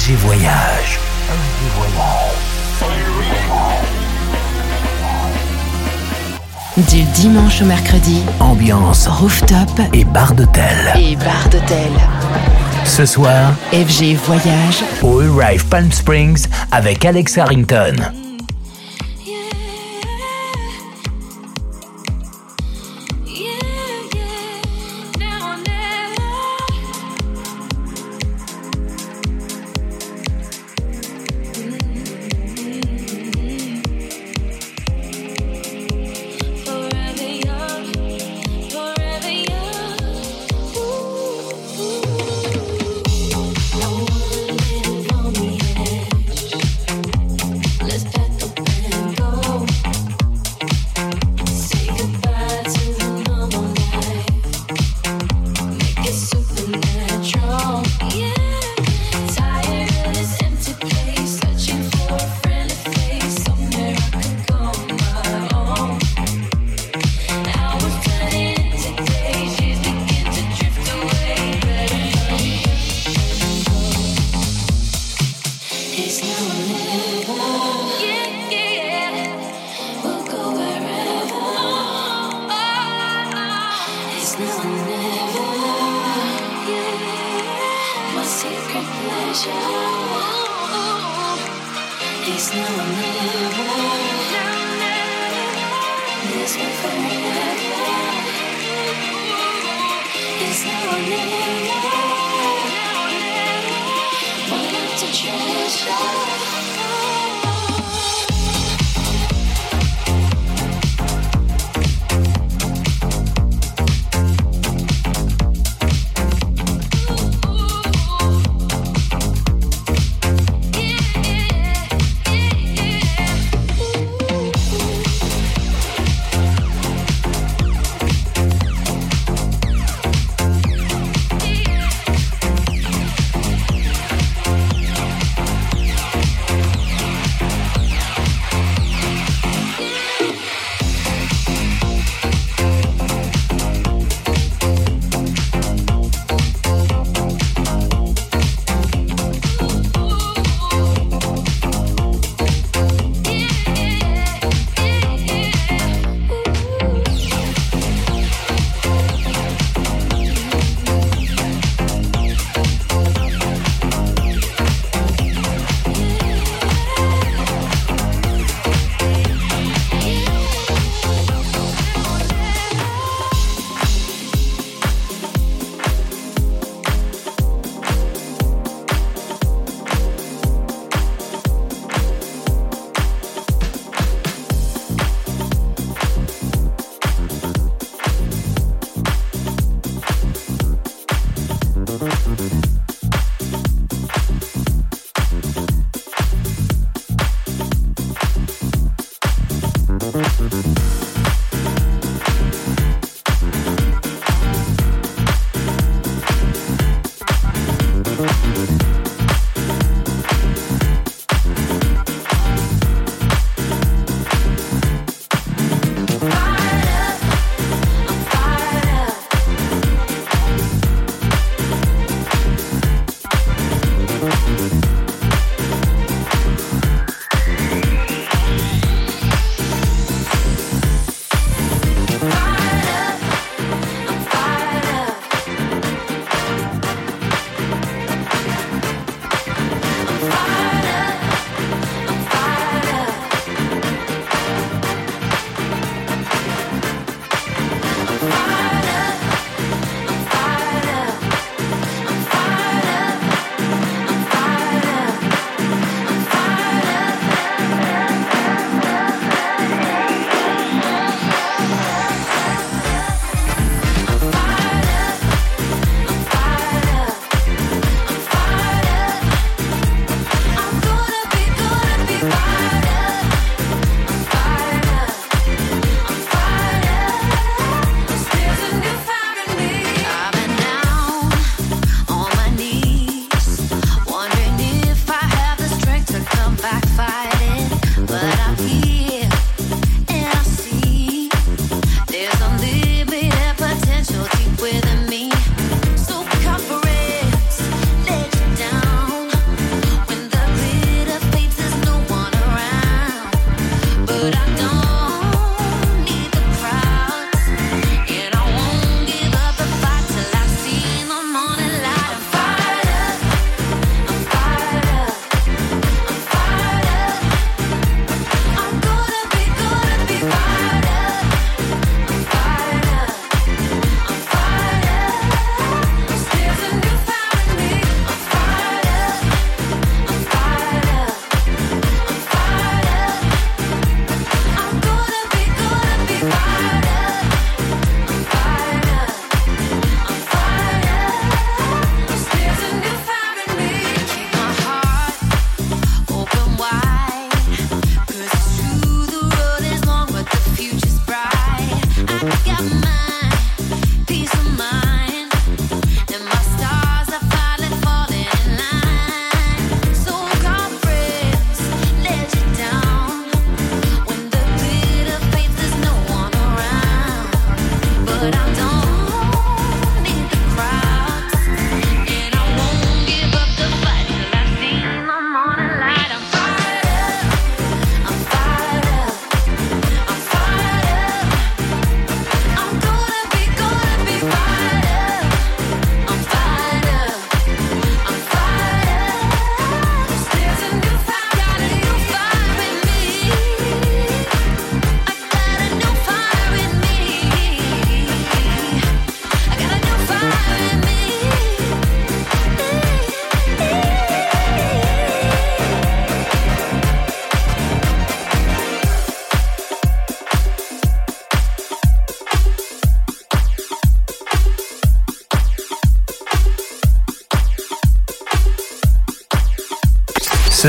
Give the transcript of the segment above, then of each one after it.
FG Voyage. Du dimanche au mercredi, Ambiance rooftop et bar d'hôtel. et bar d'hôtel. Ce soir, FG Voyage, au Arrive Palm Springs avec Alex Harrington.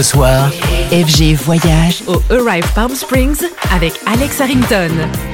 ce soir, FG Voyage au Arrive Palm Springs avec Alex Harrington.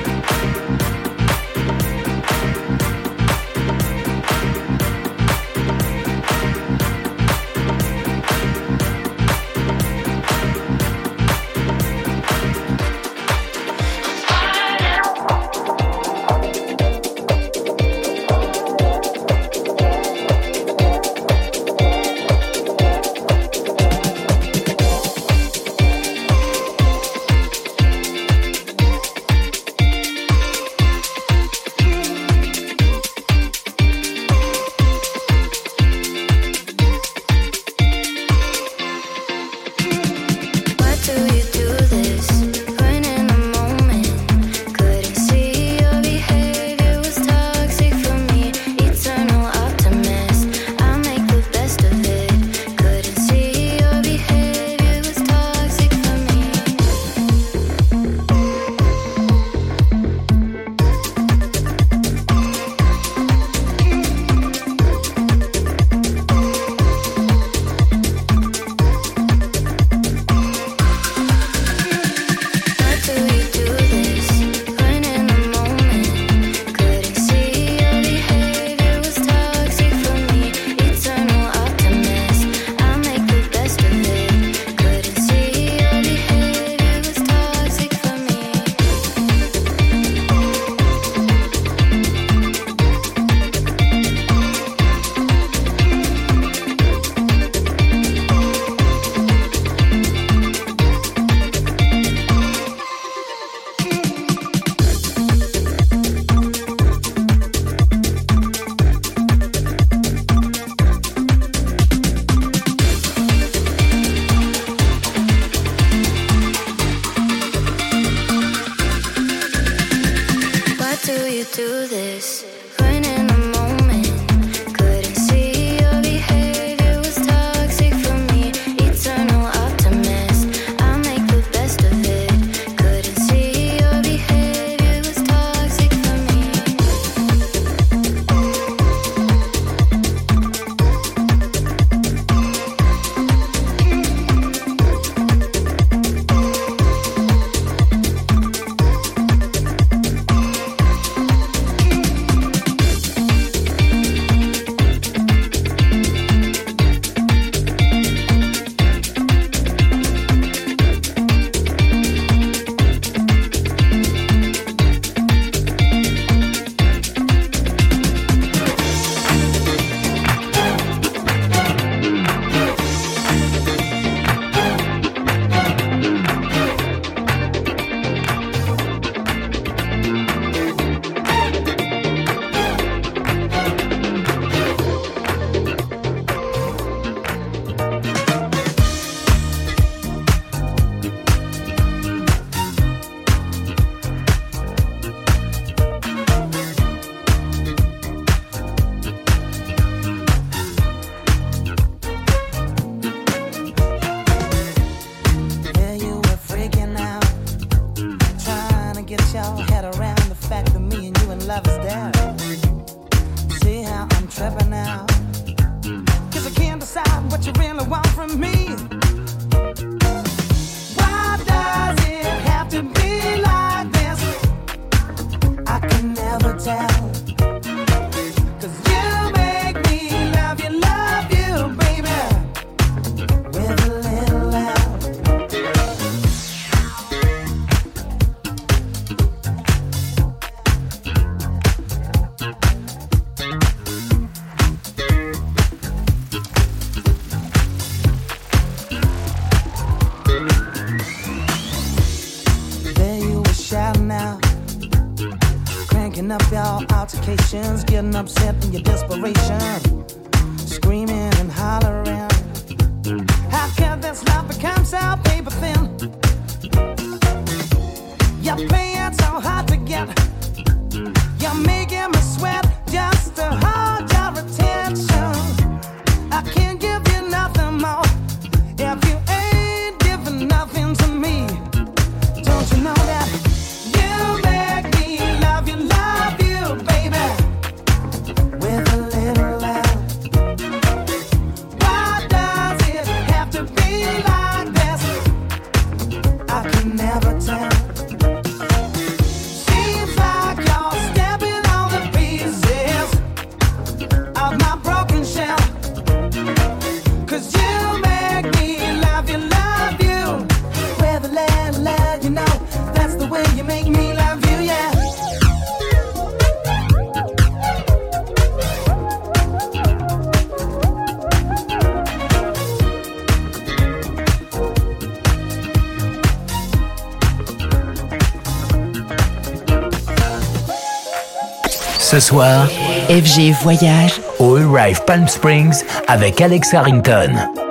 up your altercations, getting upset in your desperation, screaming and hollering. How can this love become so paper thin? You're playing so hard to get. You're making FG Voyage au Arrive Palm Springs avec Alex Harrington.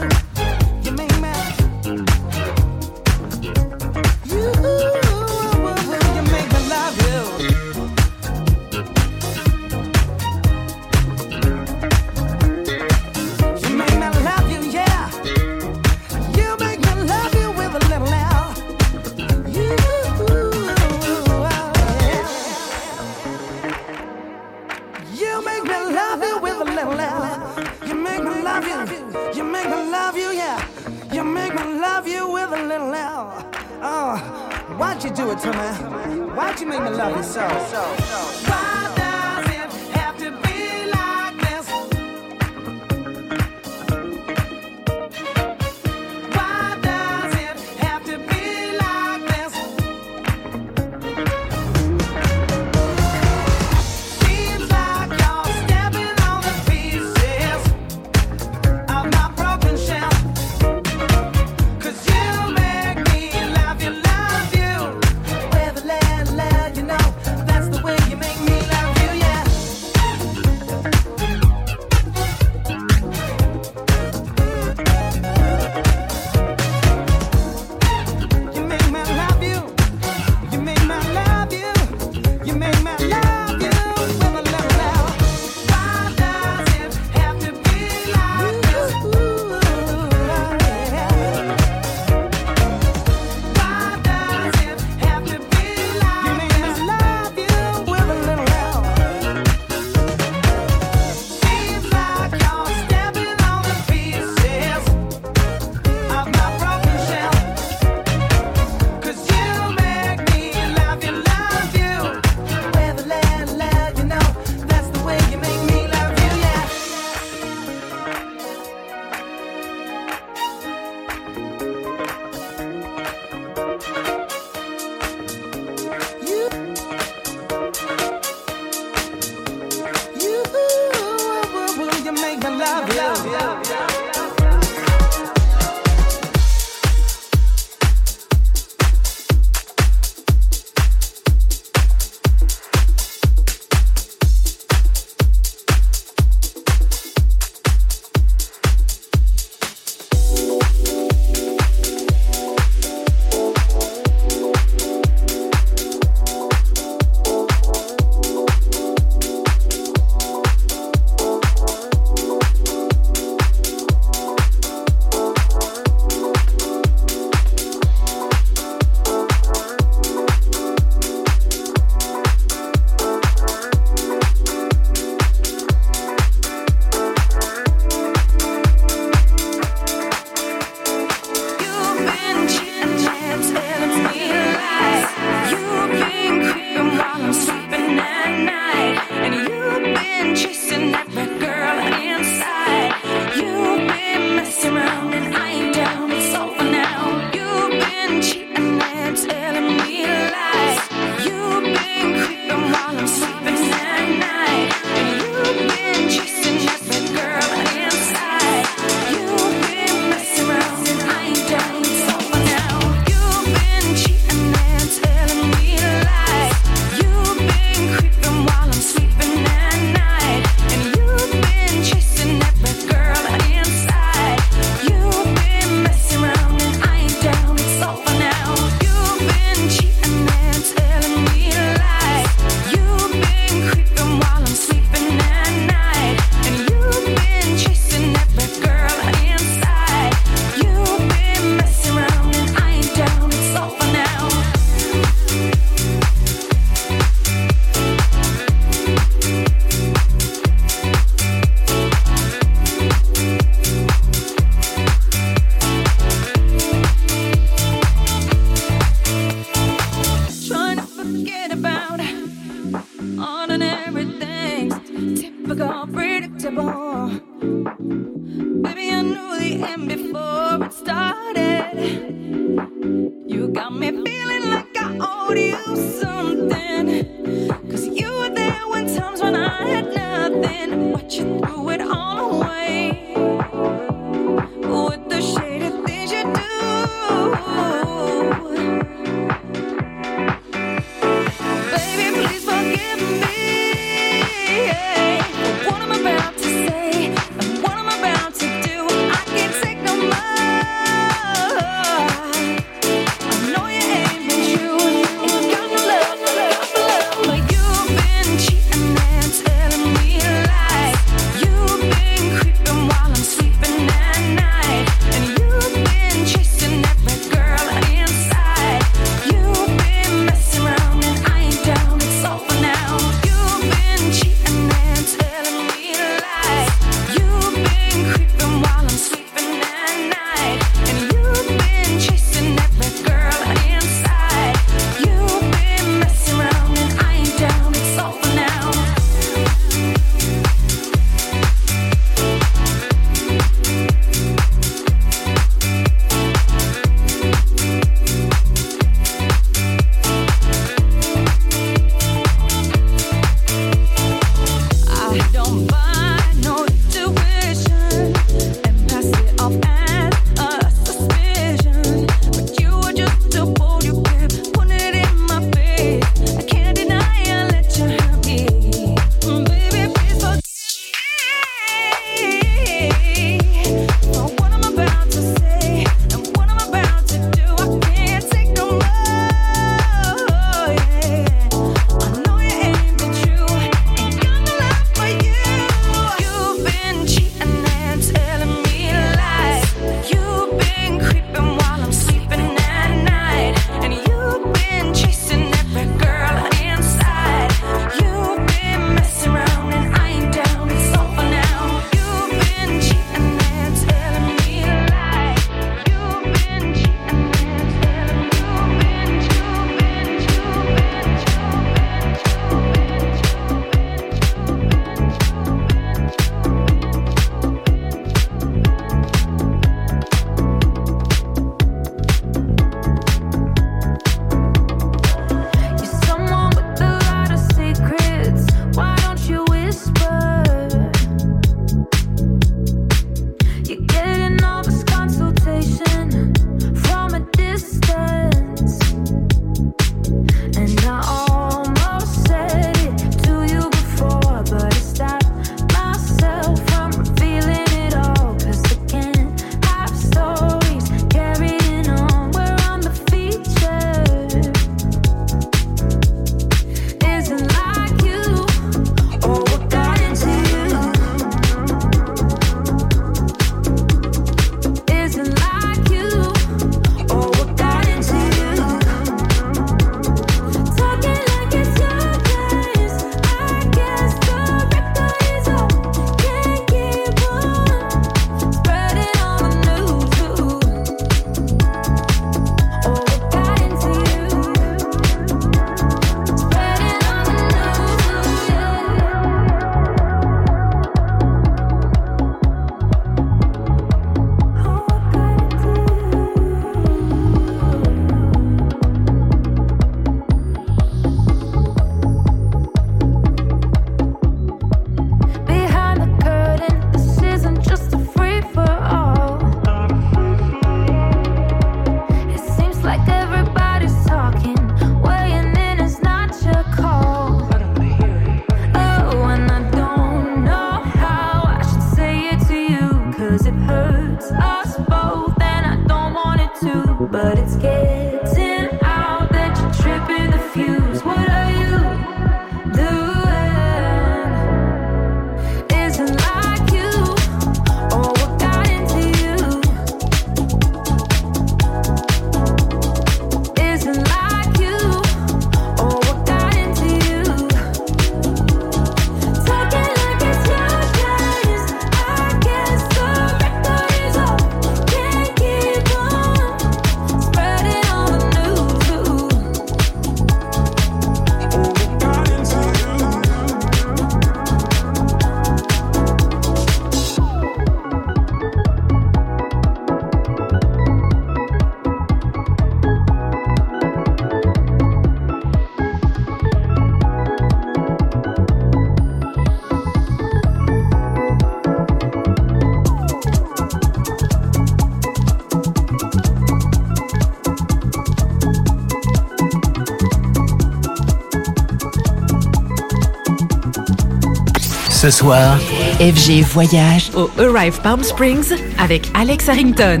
Ce soir, FG Voyage au Arrive Palm Springs avec Alex Harrington.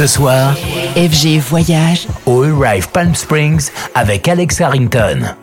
Ce soir, FG Voyage au Arrive Palm Springs avec Alex Harrington.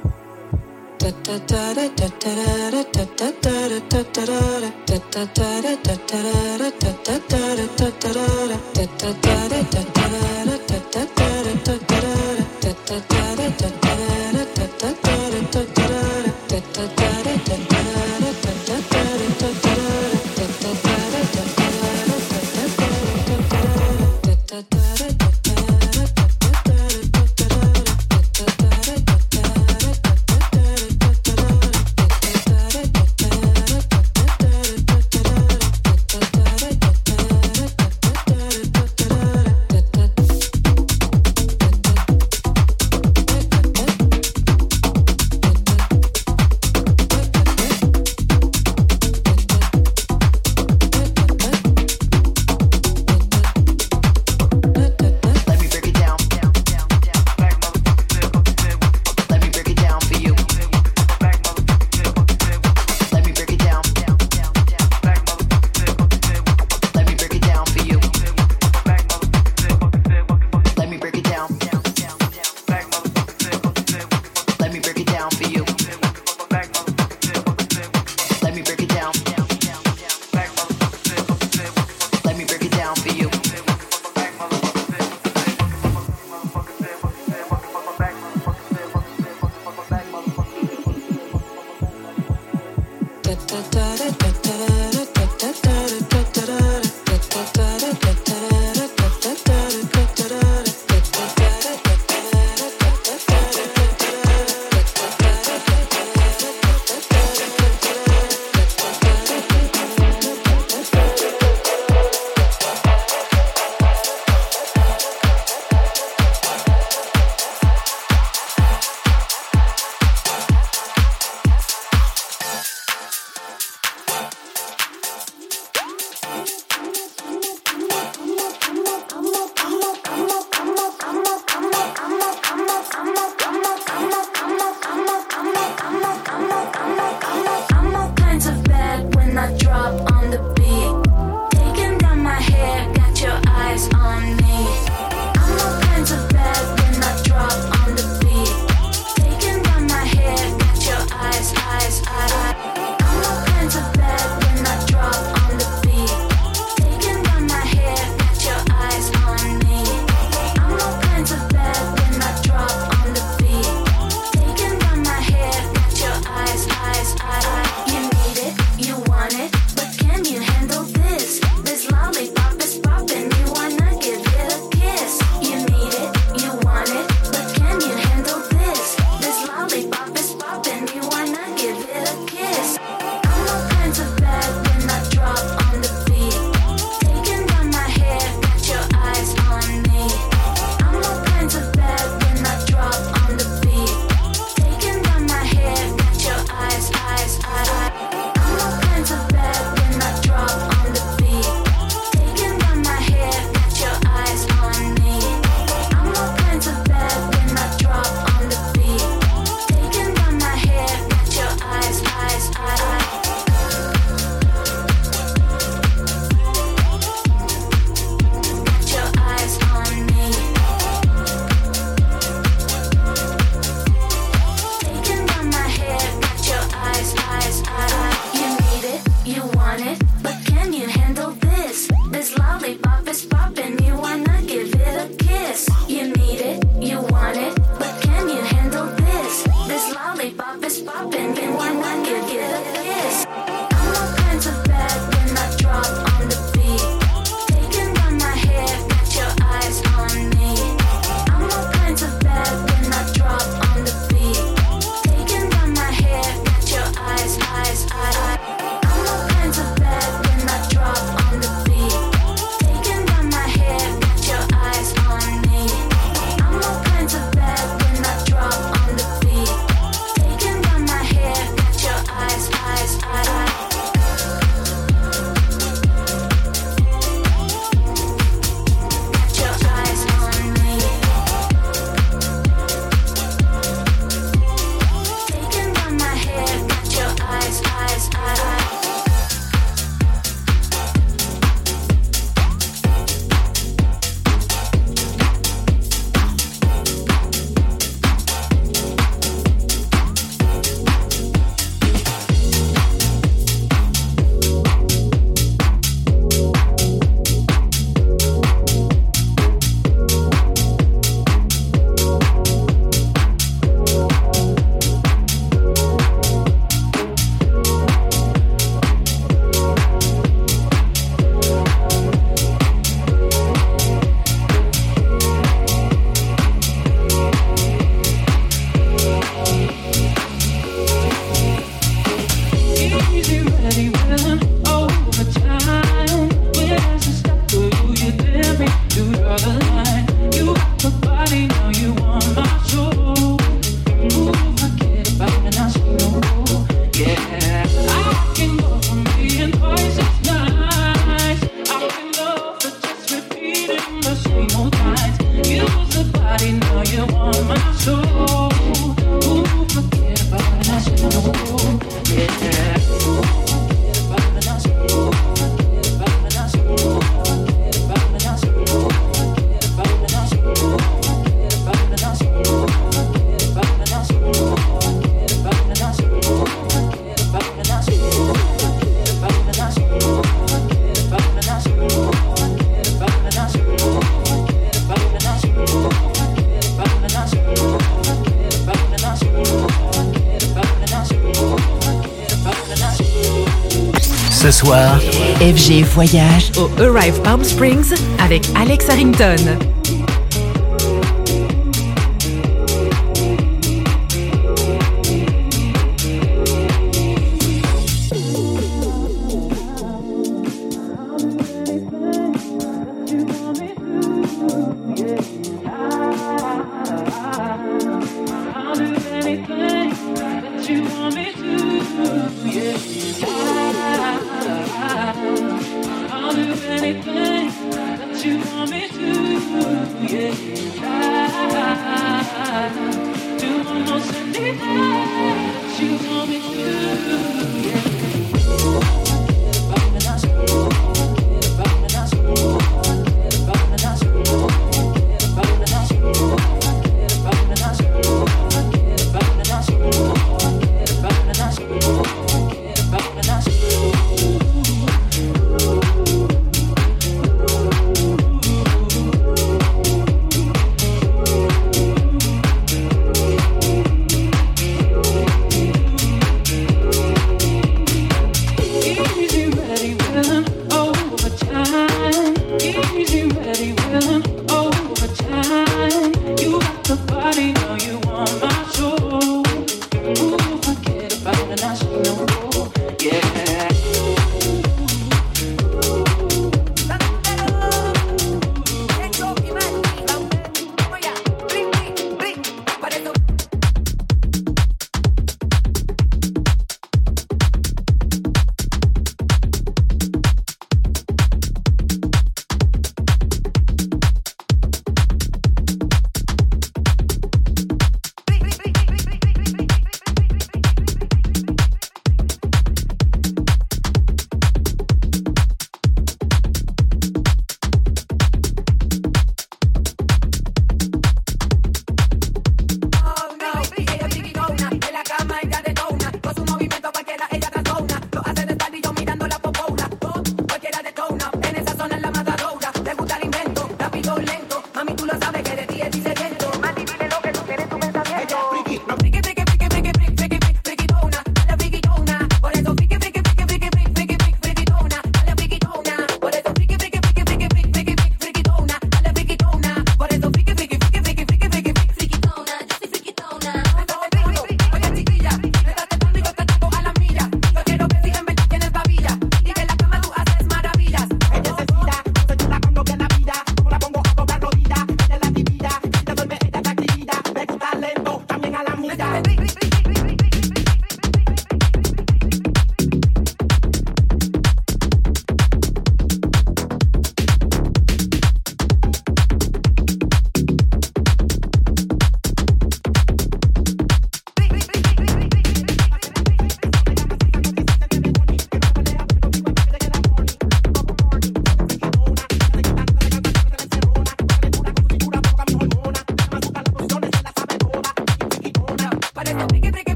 Soir, FG Voyage au Arrive Palm Springs avec Alex Harrington.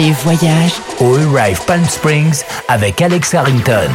Voyage au Arrive Palm Springs avec Alex Harrington.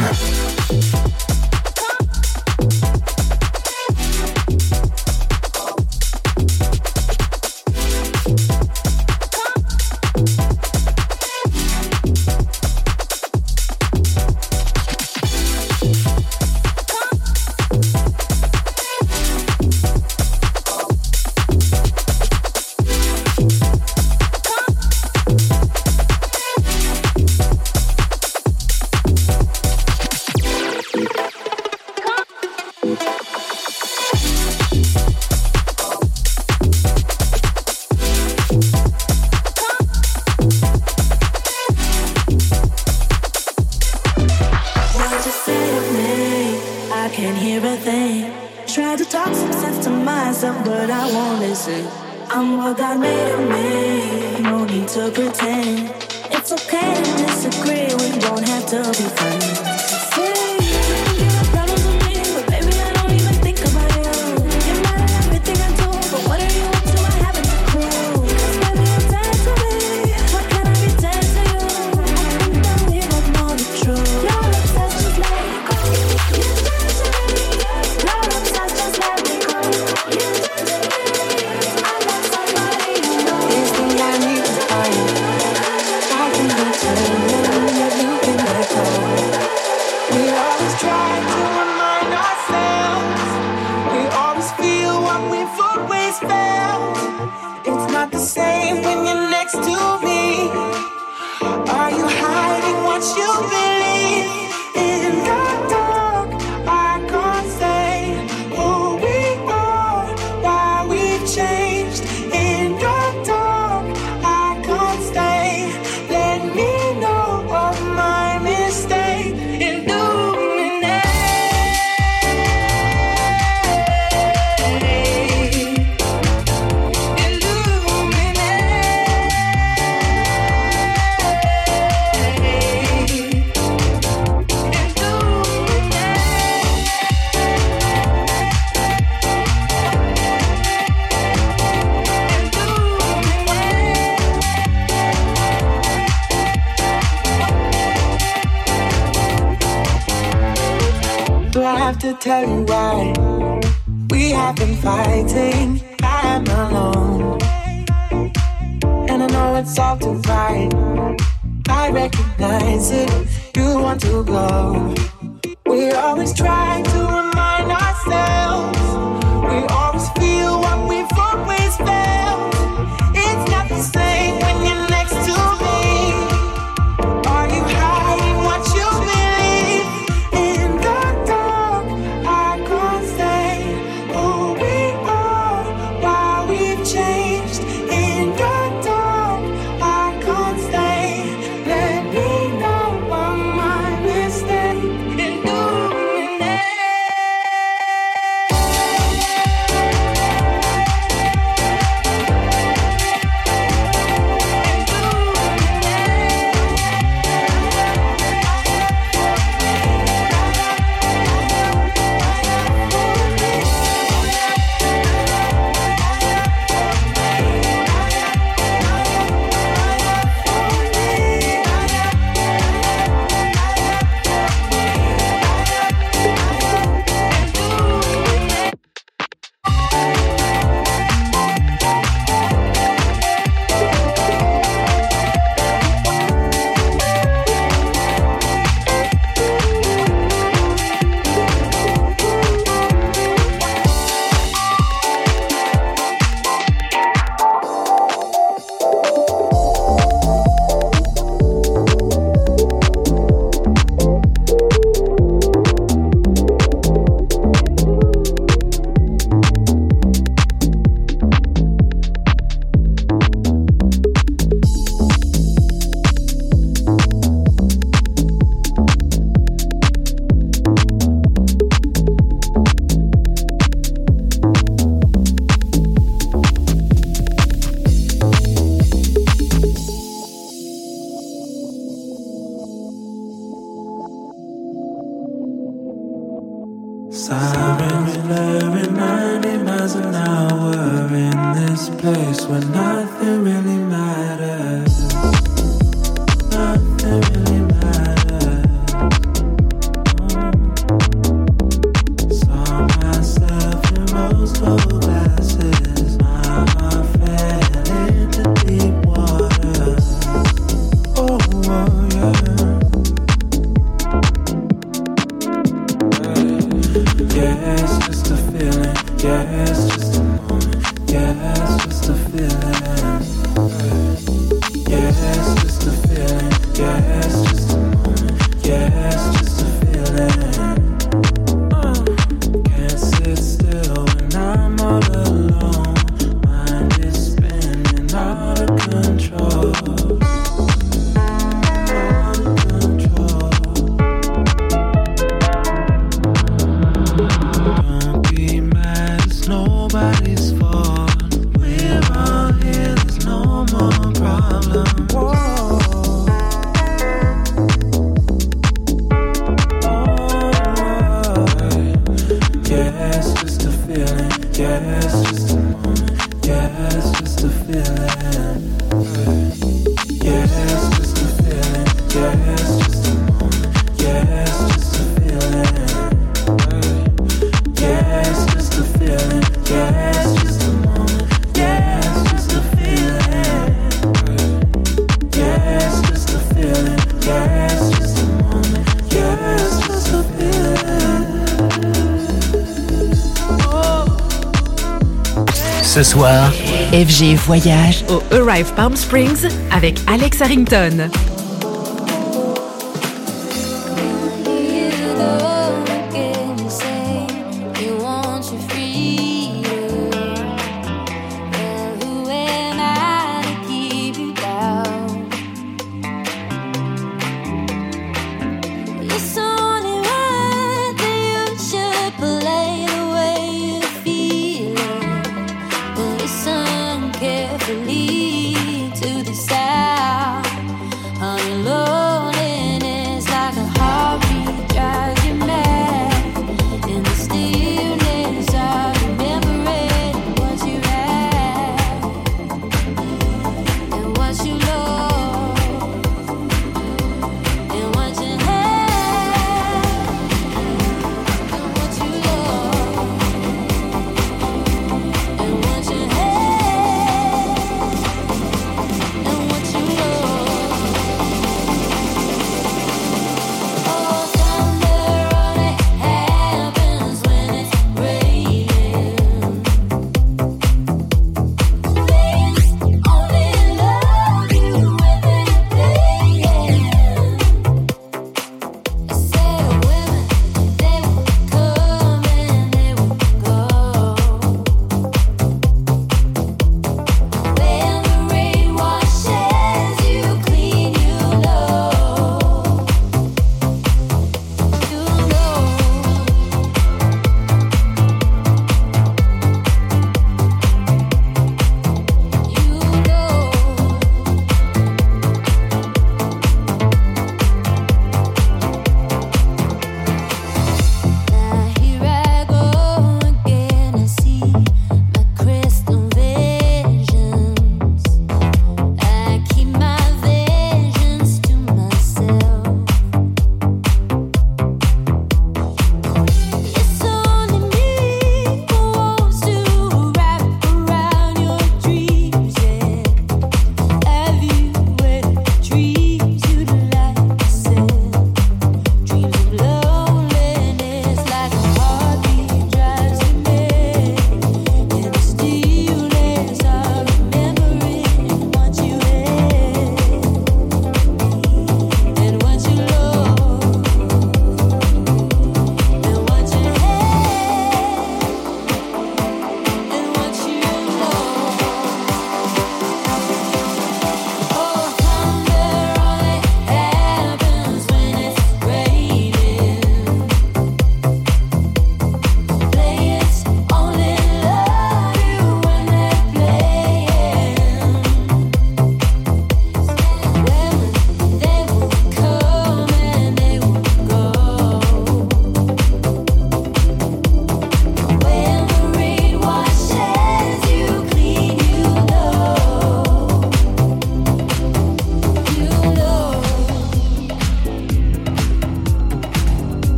to tell you why we have been fighting. I'm alone, and I know it's all too right. I recognize it. You want to go. We always try to. Ce soir, FG Voyage au Arrive Palm Springs avec Alex Harrington.